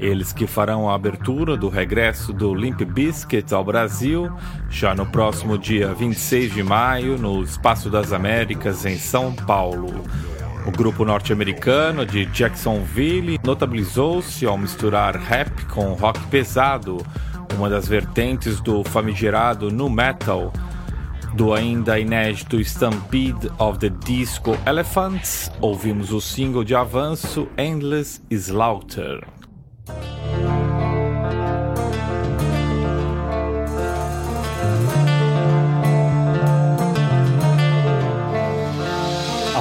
Eles que farão a abertura do regresso do Limp Bizkit ao Brasil já no próximo dia 26 de maio no Espaço das Américas em São Paulo. O grupo norte-americano de Jacksonville notabilizou-se ao misturar rap com rock pesado, uma das vertentes do famigerado nu metal do ainda inédito Stampede of the Disco Elephants, ouvimos o single de avanço Endless Slaughter.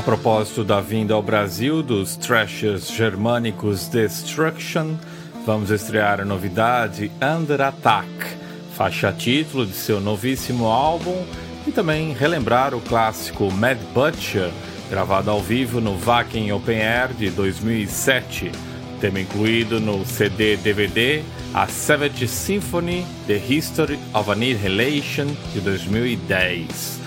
Propósito da vinda ao Brasil dos thrashers germânicos Destruction, vamos estrear a novidade Under Attack, faixa título de seu novíssimo álbum e também relembrar o clássico Mad Butcher, gravado ao vivo no Wacken Open Air de 2007, tema incluído no CD DVD A Savage Symphony The History of Annihilation de 2010.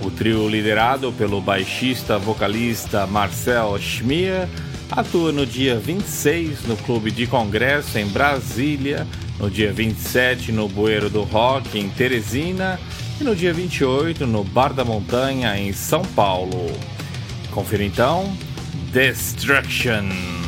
O trio liderado pelo baixista vocalista Marcel Schmier atua no dia 26 no Clube de Congresso em Brasília, no dia 27 no Bueiro do Rock em Teresina e no dia 28 no Bar da Montanha em São Paulo. Confira então Destruction.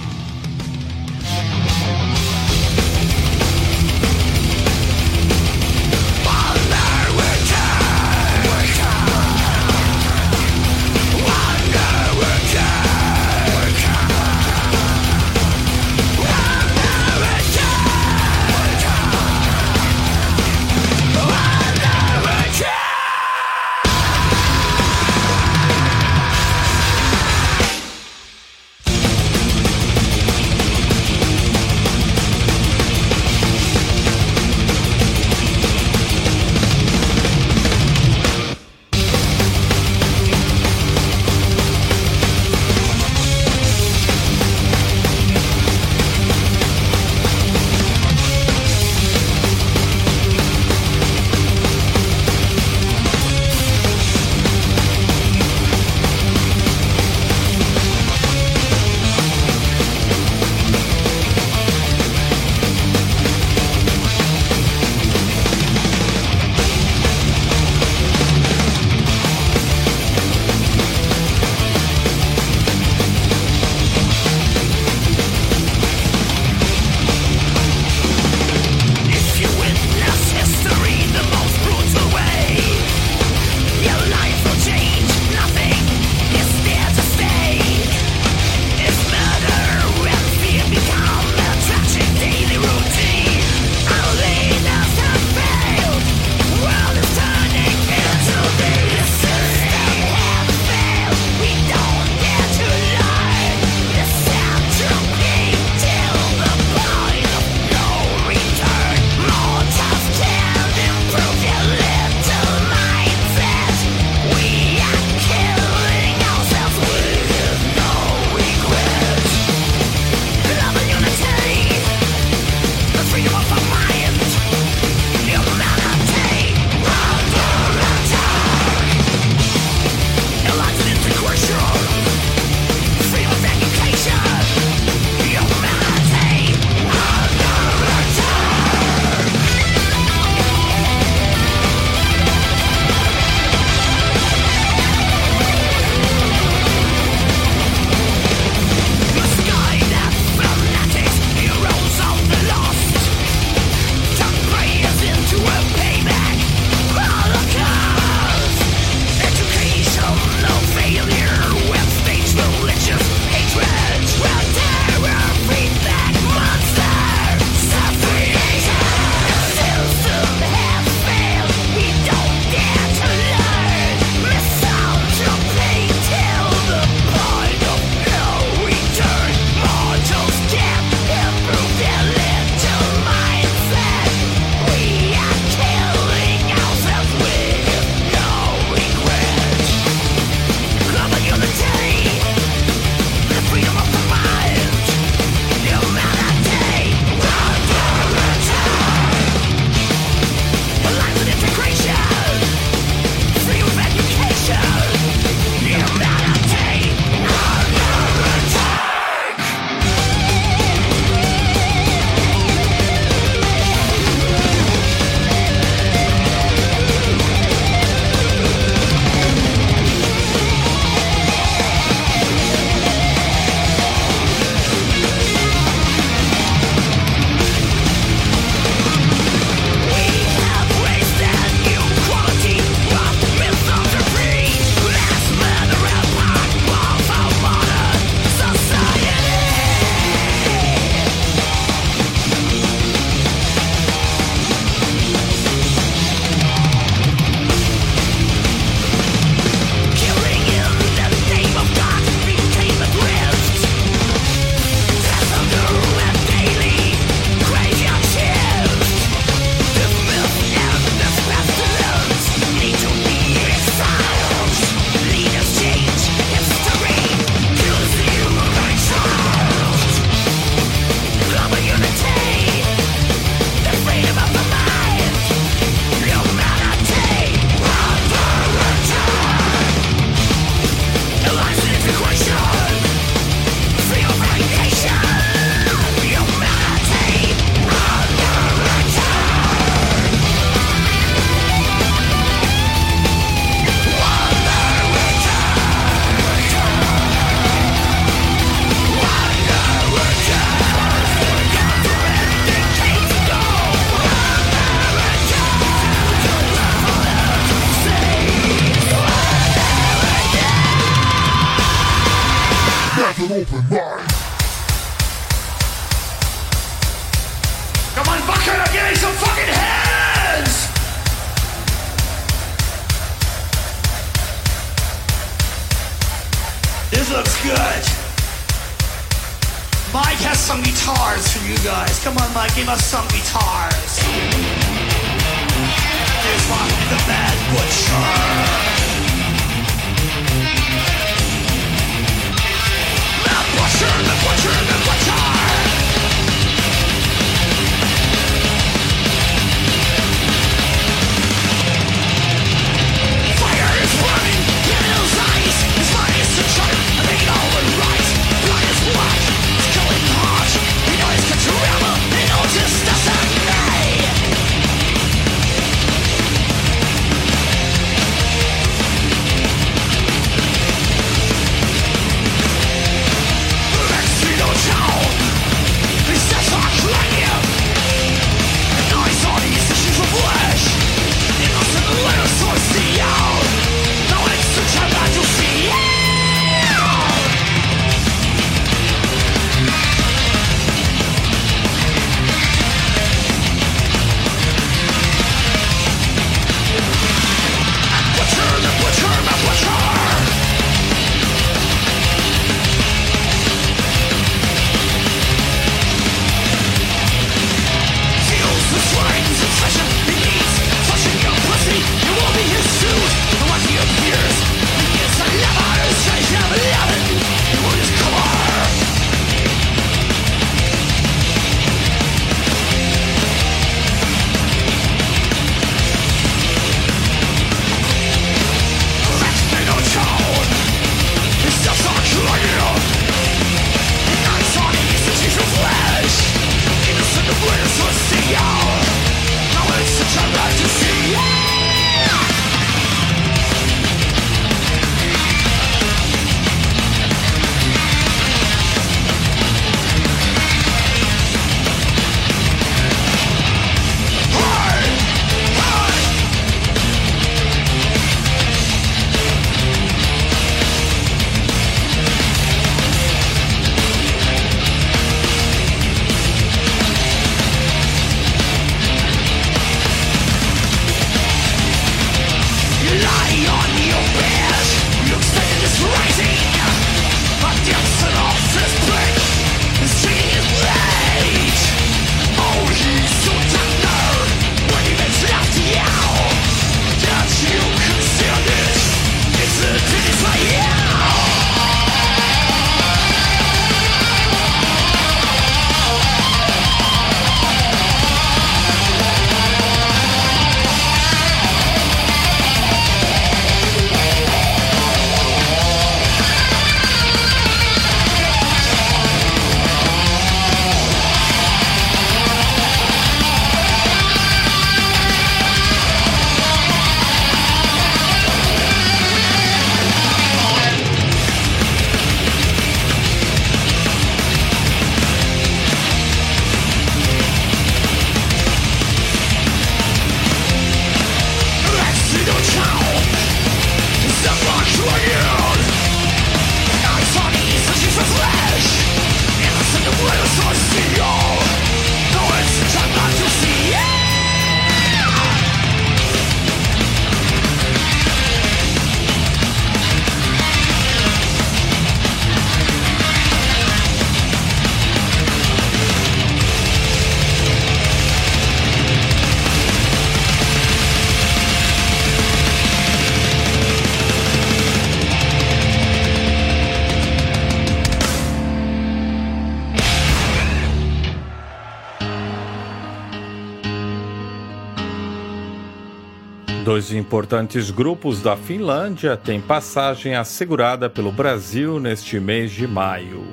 Dois importantes grupos da Finlândia têm passagem assegurada pelo Brasil neste mês de maio.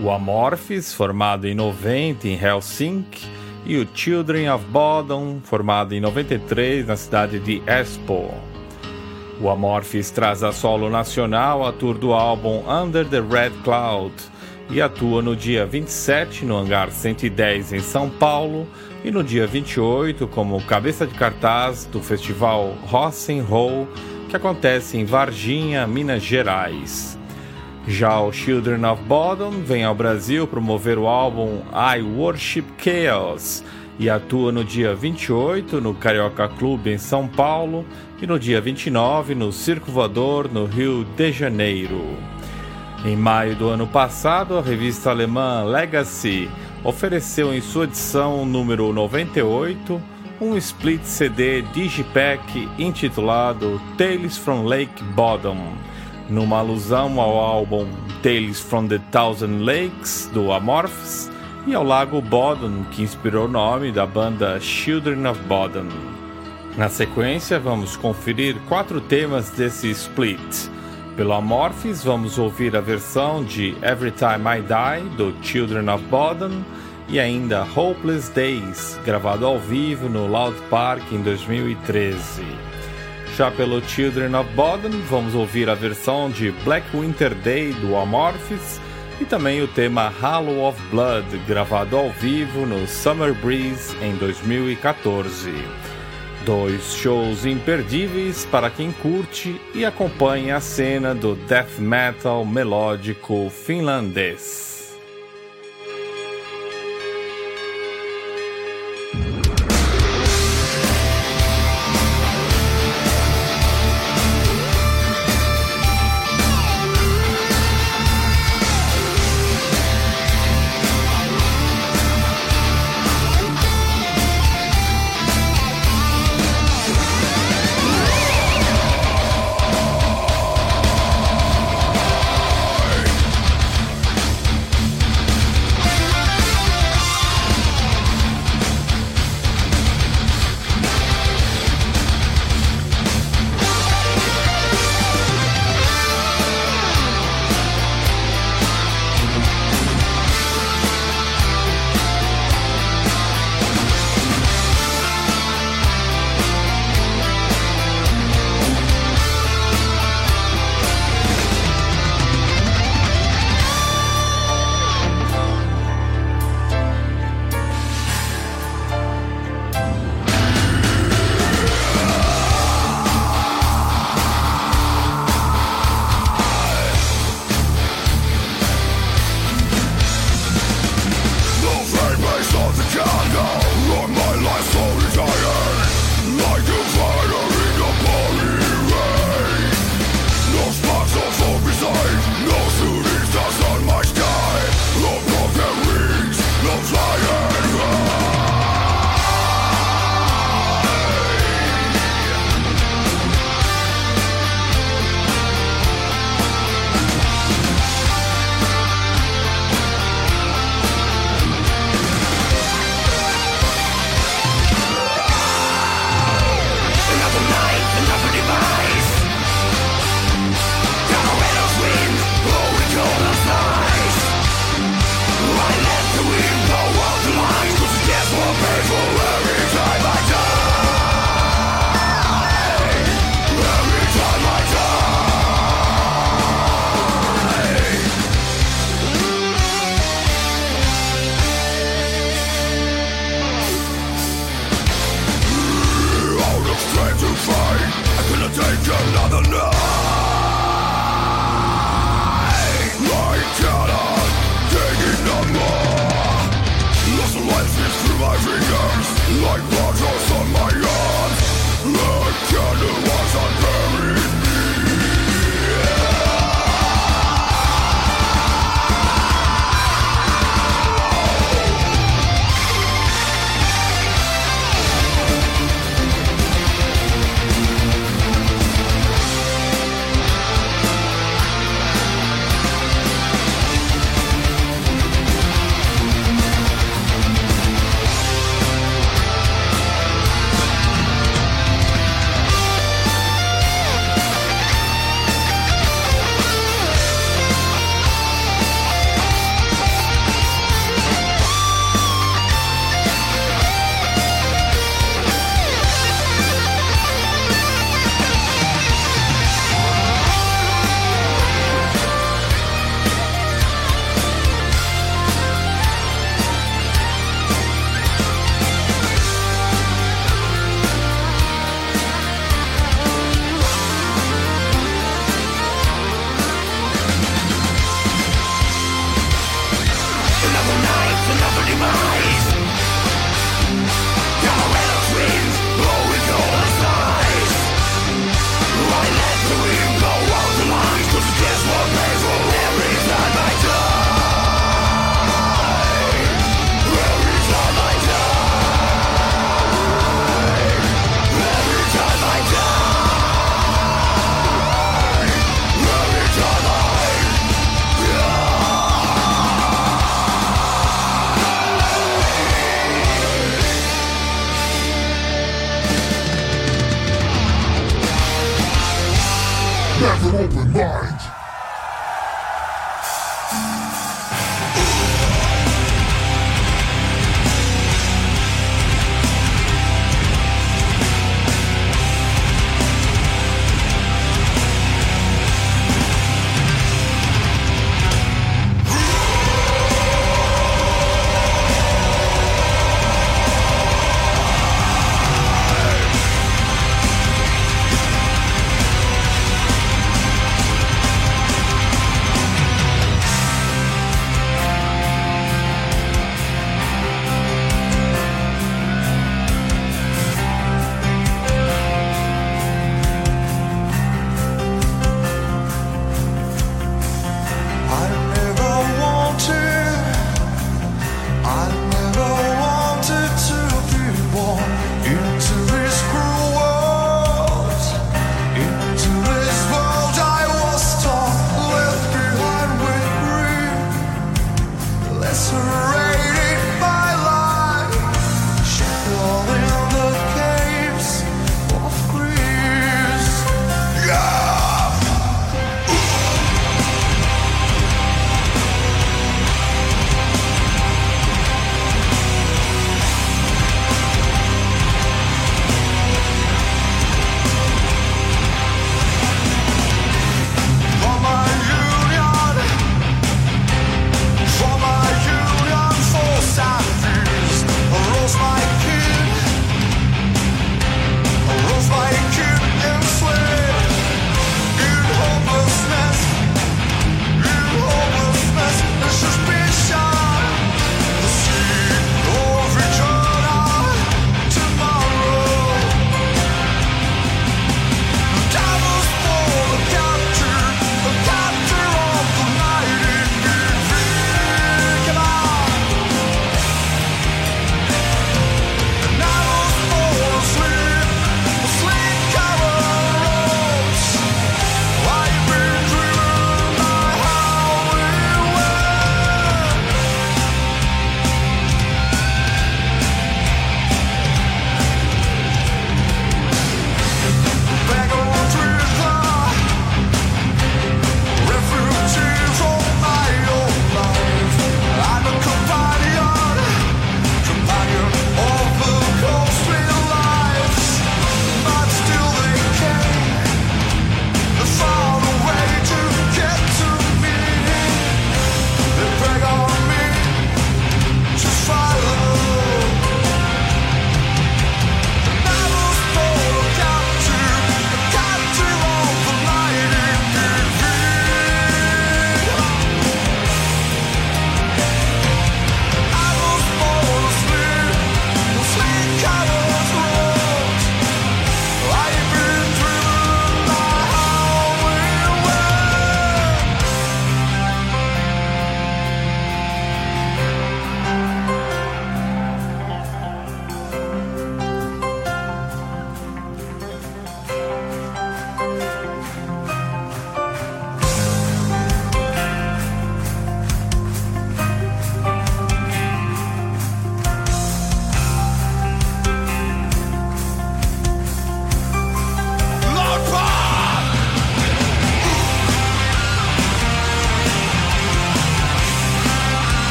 O Amorphis, formado em 90 em Helsinki, e o Children of Bodom, formado em 93 na cidade de Espoo. O Amorphis traz a solo nacional a tour do álbum Under the Red Cloud e atua no dia 27 no Hangar 110 em São Paulo, e no dia 28, como cabeça de cartaz do festival Rock'n'Roll, que acontece em Varginha, Minas Gerais. Já o Children of Bodom vem ao Brasil promover o álbum I Worship Chaos e atua no dia 28 no Carioca Clube em São Paulo e no dia 29 no Circo Voador no Rio de Janeiro. Em maio do ano passado, a revista alemã Legacy ofereceu em sua edição número 98 um split CD Digipack intitulado Tales from Lake Bottom, numa alusão ao álbum Tales from the Thousand Lakes do Amorphis e ao lago Bodom, que inspirou o nome da banda Children of Bodom. Na sequência, vamos conferir quatro temas desse split. Pelo Amorphis, vamos ouvir a versão de Every Time I Die, do Children of Bodom, e ainda Hopeless Days, gravado ao vivo no Loud Park em 2013. Já pelo Children of Bodom, vamos ouvir a versão de Black Winter Day, do Amorphis, e também o tema Hollow of Blood, gravado ao vivo no Summer Breeze em 2014. Dois shows imperdíveis para quem curte e acompanha a cena do death metal melódico finlandês.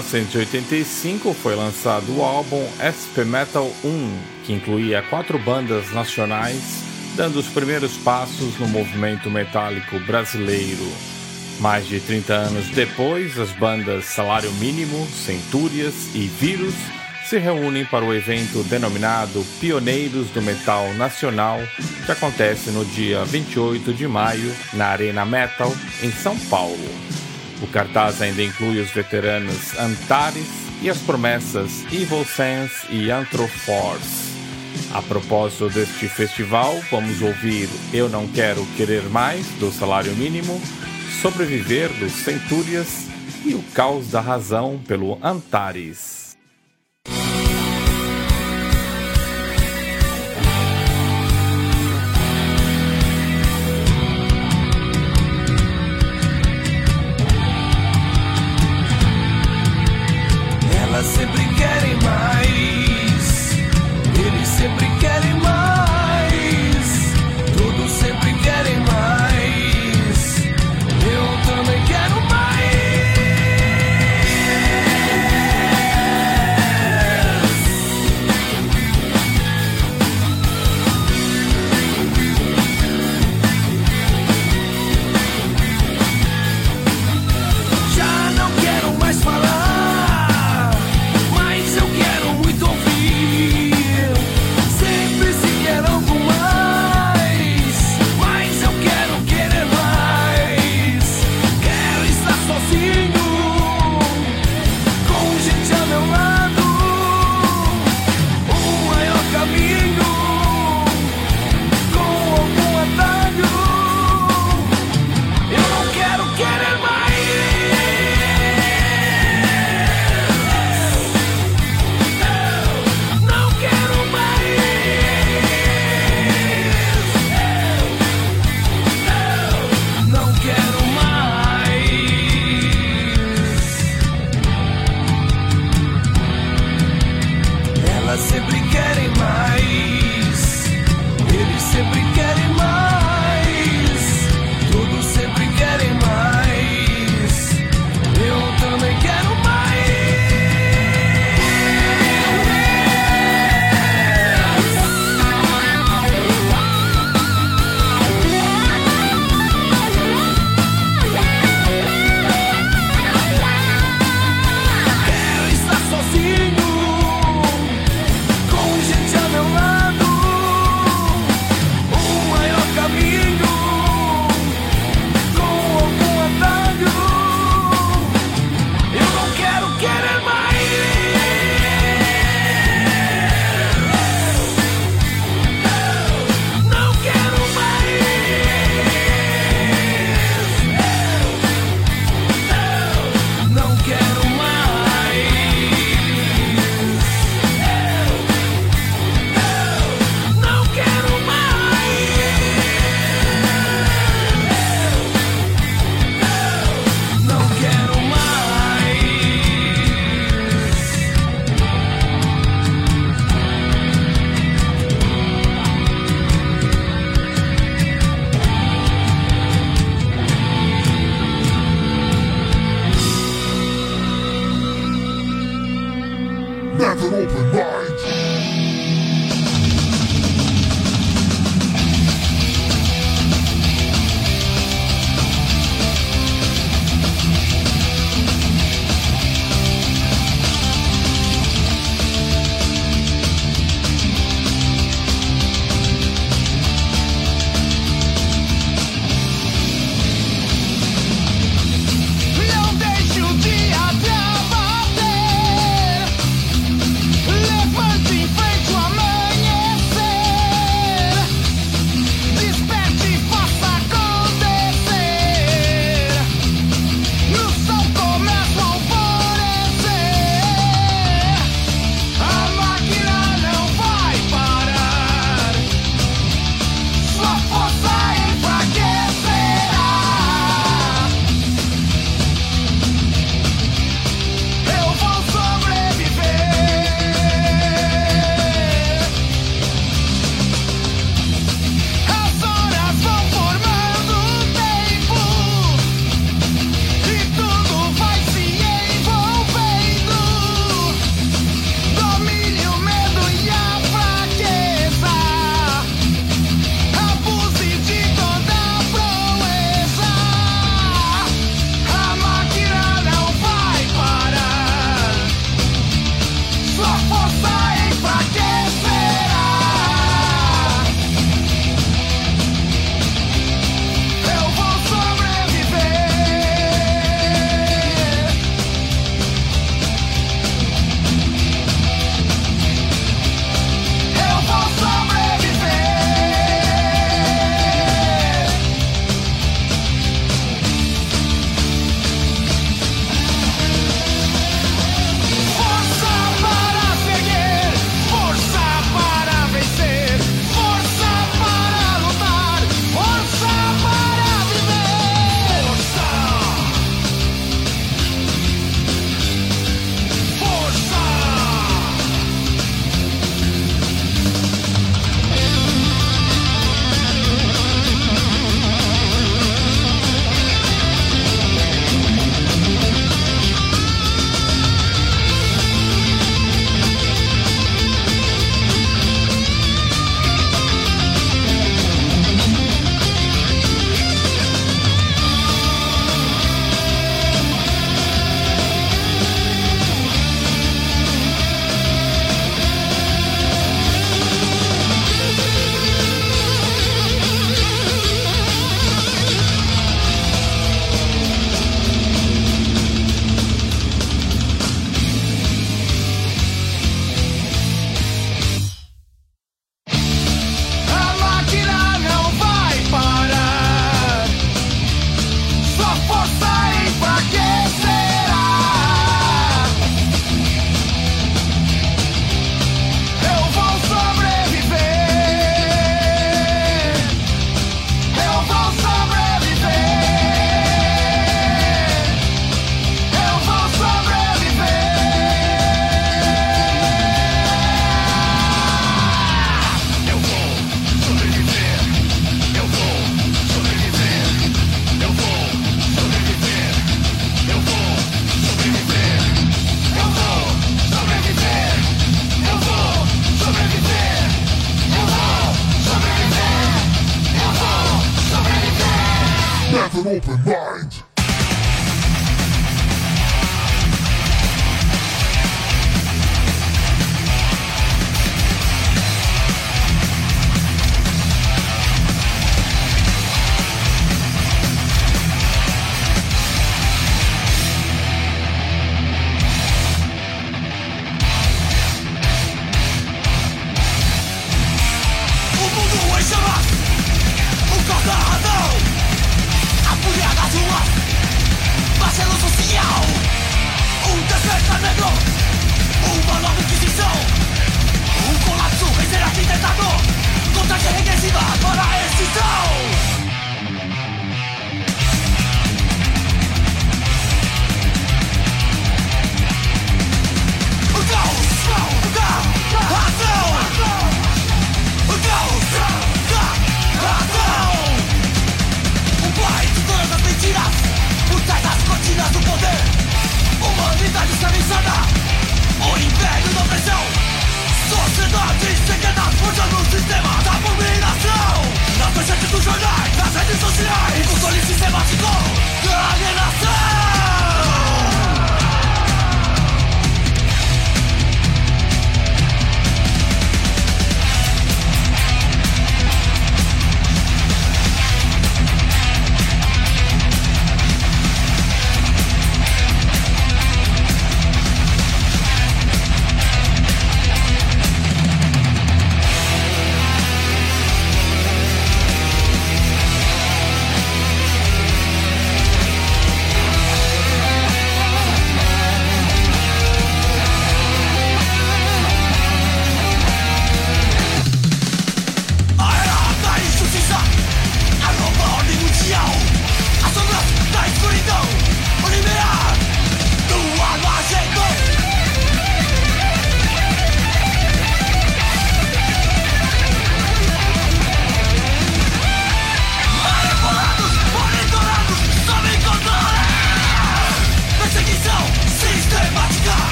1985 foi lançado o álbum SP Metal 1, que incluía quatro bandas nacionais, dando os primeiros passos no movimento metálico brasileiro. Mais de 30 anos depois, as bandas Salário Mínimo, Centúrias e Vírus se reúnem para o evento denominado Pioneiros do Metal Nacional, que acontece no dia 28 de maio na Arena Metal, em São Paulo. O cartaz ainda inclui os veteranos Antares e as promessas Evil Sense e Anthroforce. A propósito deste festival, vamos ouvir Eu Não Quero Querer Mais, do Salário Mínimo, Sobreviver, dos Centúrias e O Caos da Razão, pelo Antares.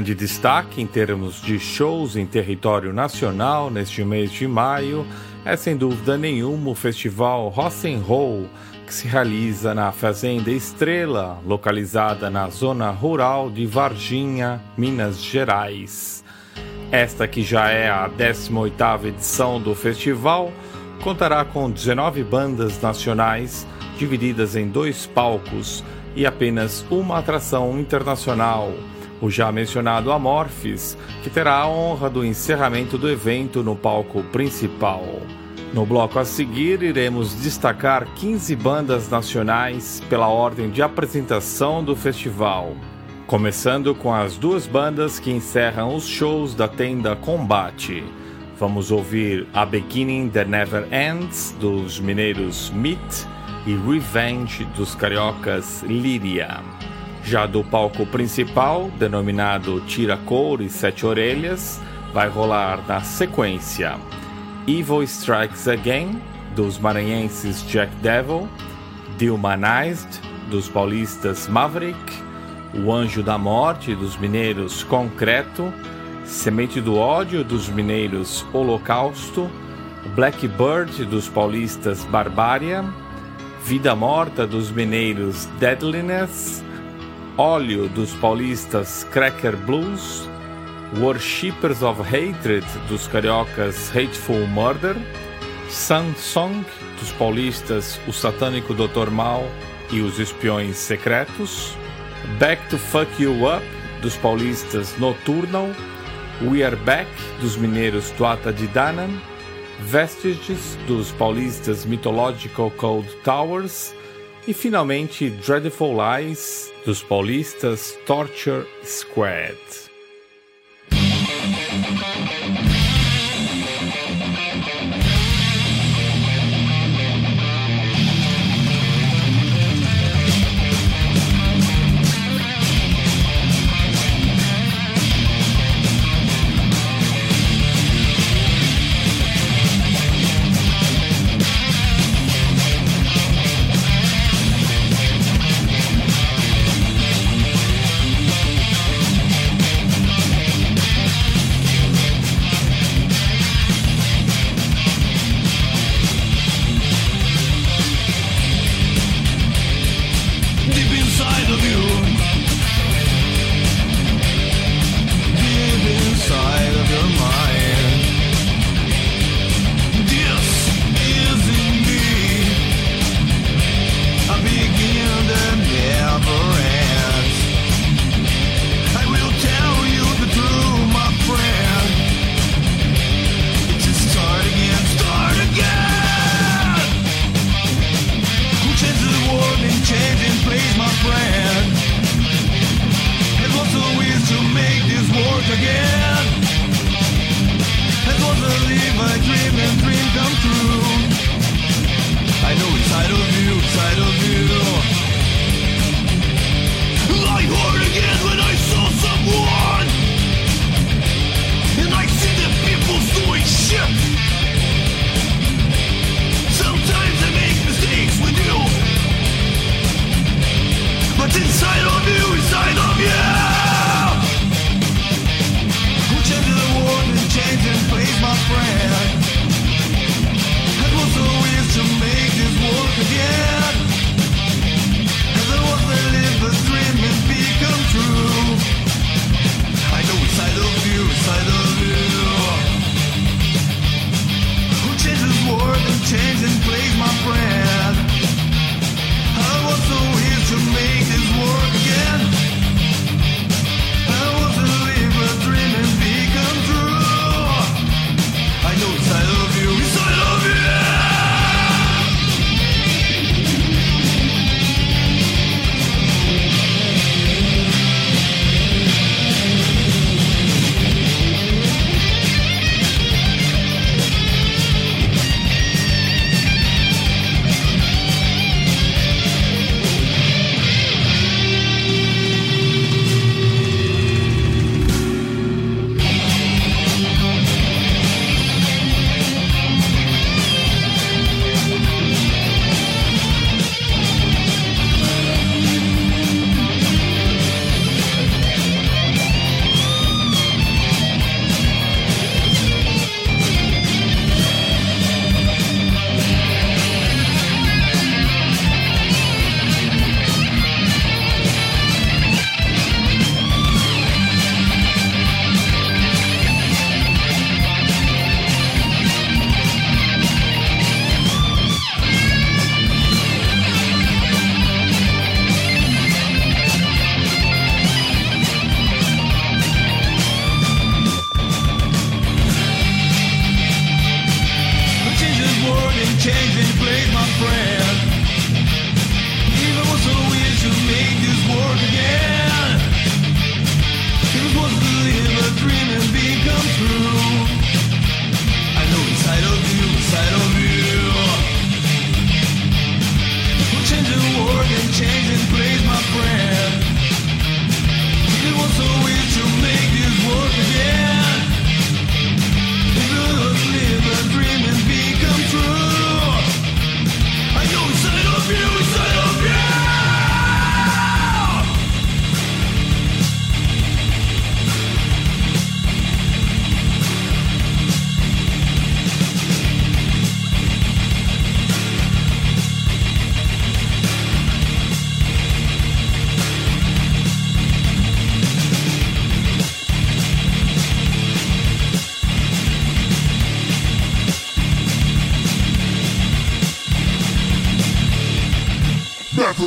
Grande destaque em termos de shows em território nacional neste mês de maio é sem dúvida nenhuma o festival Rock'n'Roll, que se realiza na Fazenda Estrela, localizada na zona rural de Varginha, Minas Gerais. Esta que já é a 18ª edição do festival, contará com 19 bandas nacionais divididas em dois palcos e apenas uma atração internacional, o já mencionado Amorphis, que terá a honra do encerramento do evento no palco principal. No bloco a seguir, iremos destacar 15 bandas nacionais pela ordem de apresentação do festival. Começando com as duas bandas que encerram os shows da tenda Combate. Vamos ouvir A Beginning That Never Ends, dos mineiros Meat, e Revenge, dos cariocas Líria. Já do palco principal, denominado Tira Couro e Sete Orelhas, vai rolar na sequência. Evil Strikes Again, dos maranhenses Jack Devil, Dehumanized dos paulistas Maverick, O Anjo da Morte, dos mineiros Concreto, Semente do Ódio, dos mineiros Holocausto, Blackbird, dos paulistas Barbária, Vida Morta, dos mineiros Deadliness, Óleo dos paulistas Cracker Blues, Worshippers of Hatred dos cariocas Hateful Murder, Sun Song dos paulistas O Satânico Dr Mal e Os Espiões Secretos, Back to Fuck You Up dos paulistas Noturnal, We Are Back dos mineiros Tuata de Danan, Vestiges dos paulistas Mythological Cold Towers e finalmente, Dreadful Lies, dos paulistas Torture Squad.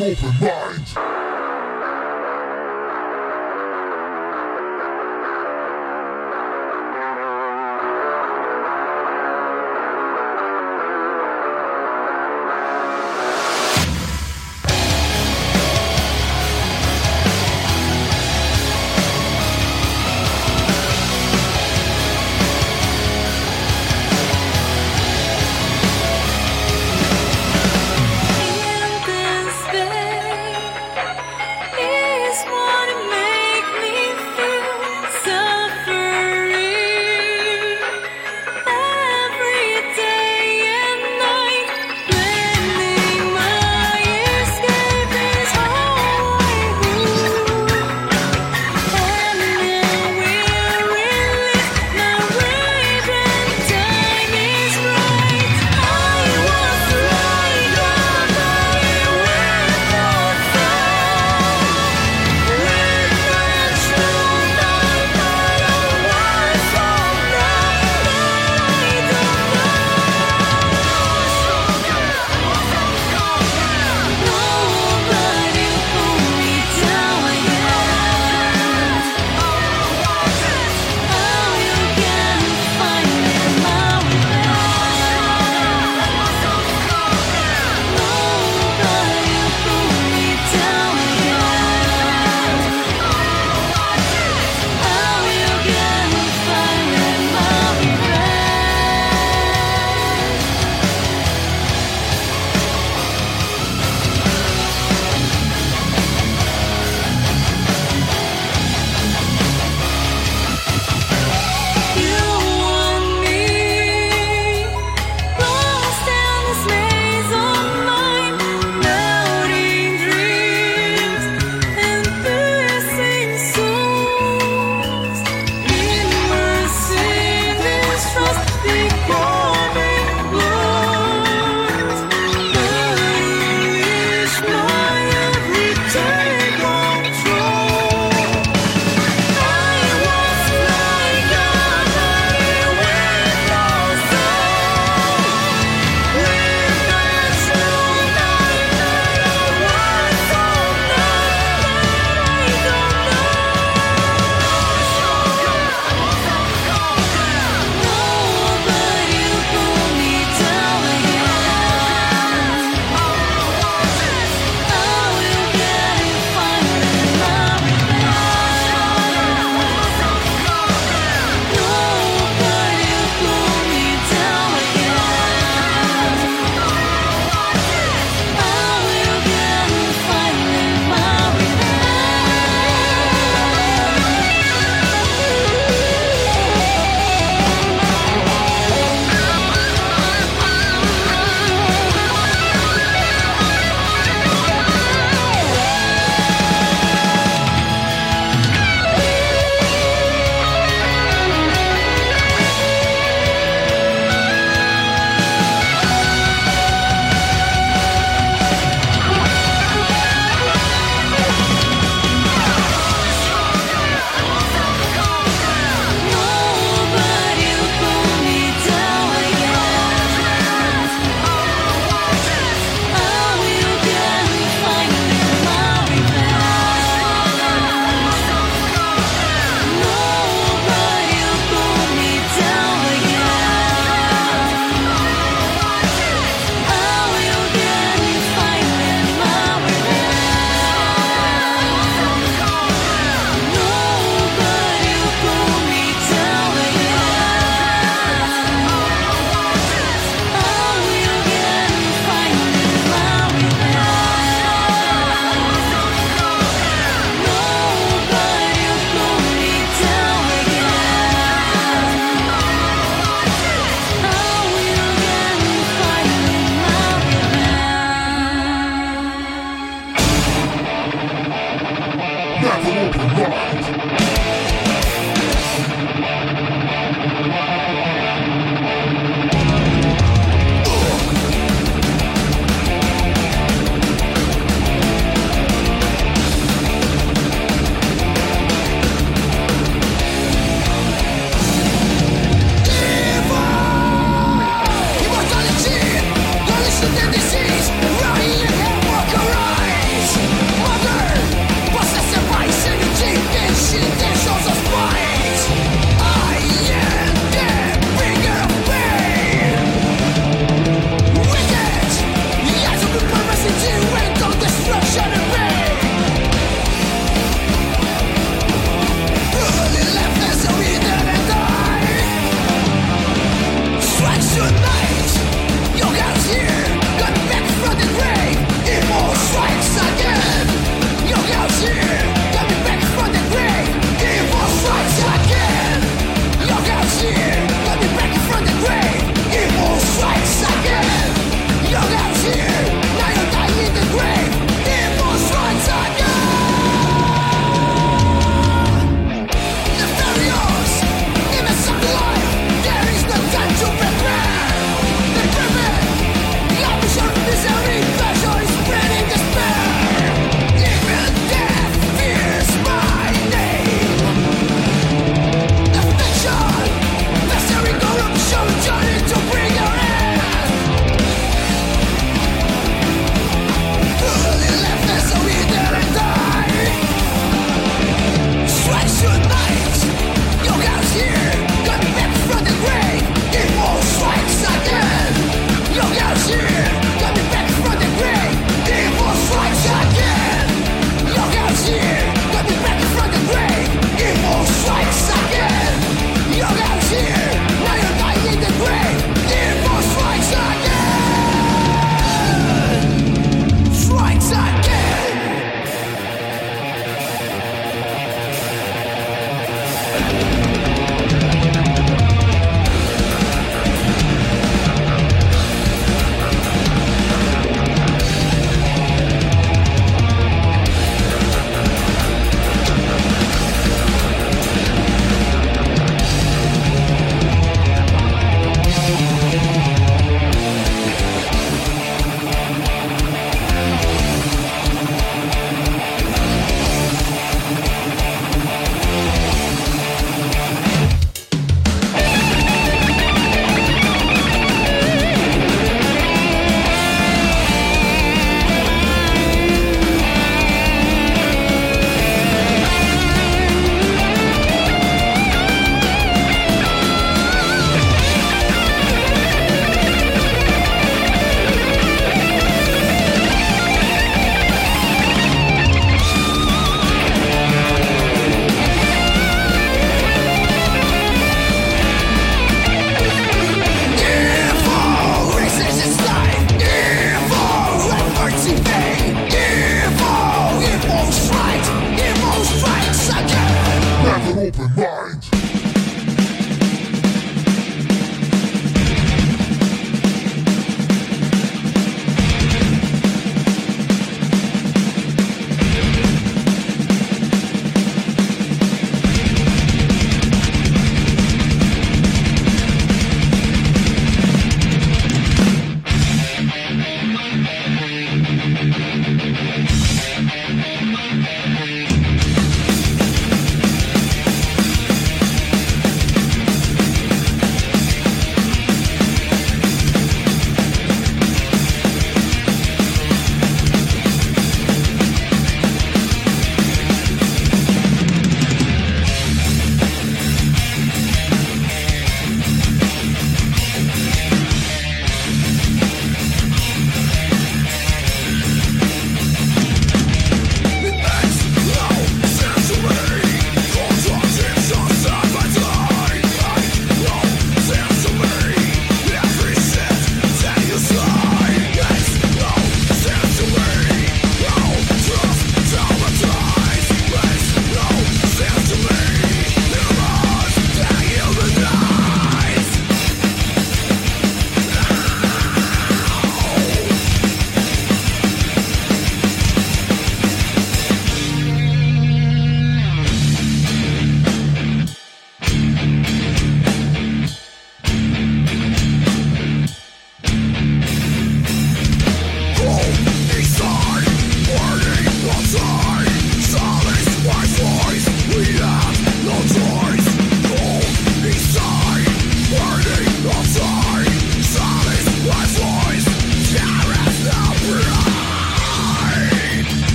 This bed,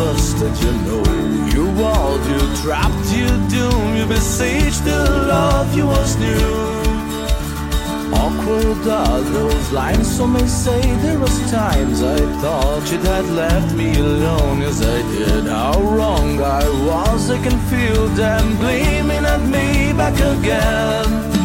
busted, you know. You walled, you trapped, you doomed, you besieged the love you was new. Awkward are those lines, some may say there was times I thought you'd had left me alone. Yes, I did. How wrong I was, I can feel them gleaming at me back again.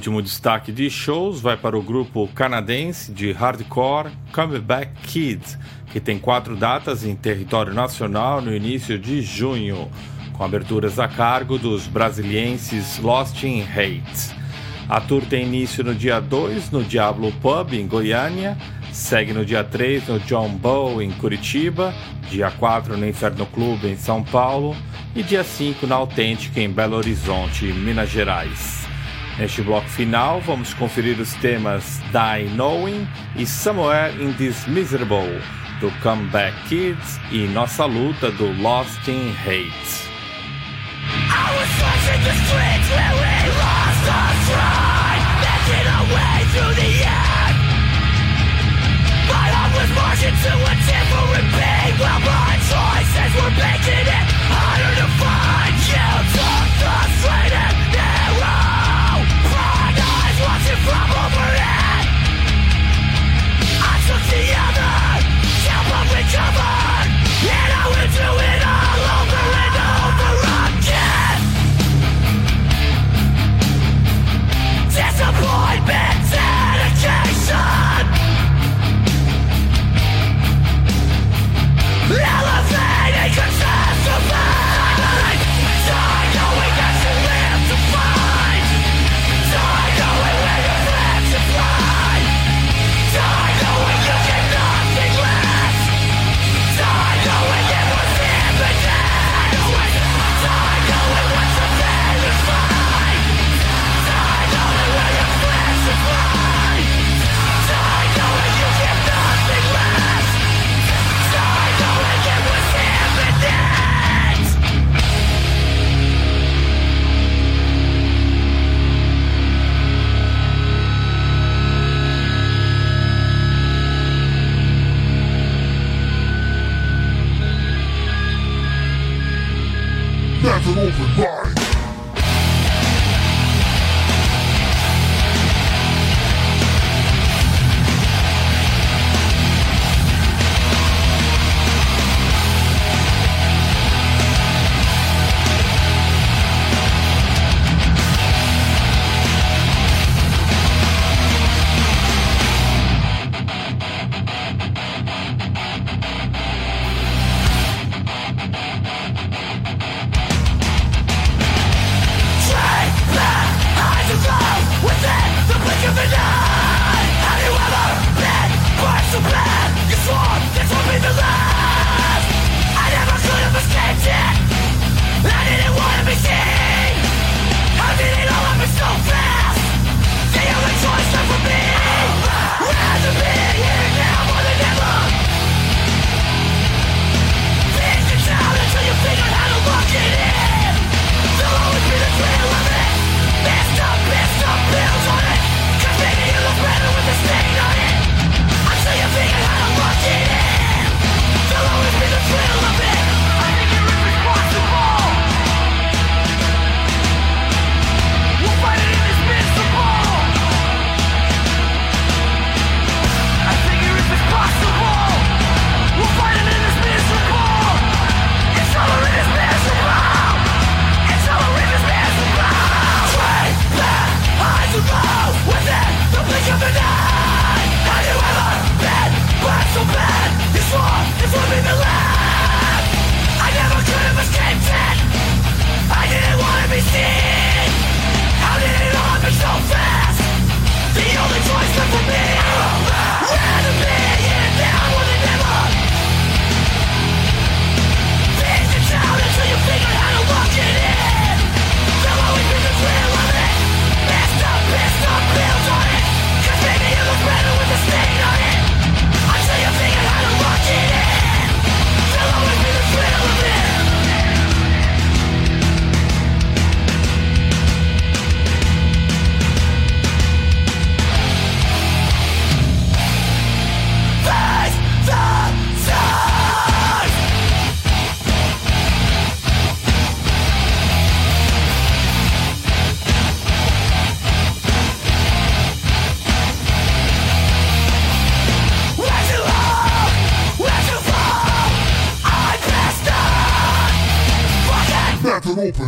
Último destaque de shows vai para o grupo canadense de hardcore Comeback Kids, que tem quatro datas em território nacional no início de junho, com aberturas a cargo dos brasilienses Lost in Hate. A tour tem início no dia 2 no Diablo Pub, em Goiânia, segue no dia 3 no John Bow, em Curitiba, dia 4 no Inferno Clube, em São Paulo e dia 5 na Autêntica, em Belo Horizonte, Minas Gerais. Neste bloco final, vamos conferir os temas Die Knowing e Somewhere in This Miserable, do Comeback Kids, e Nossa Luta, do Lost in Hate. While my choices were making it harder to find You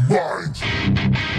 Never open mind.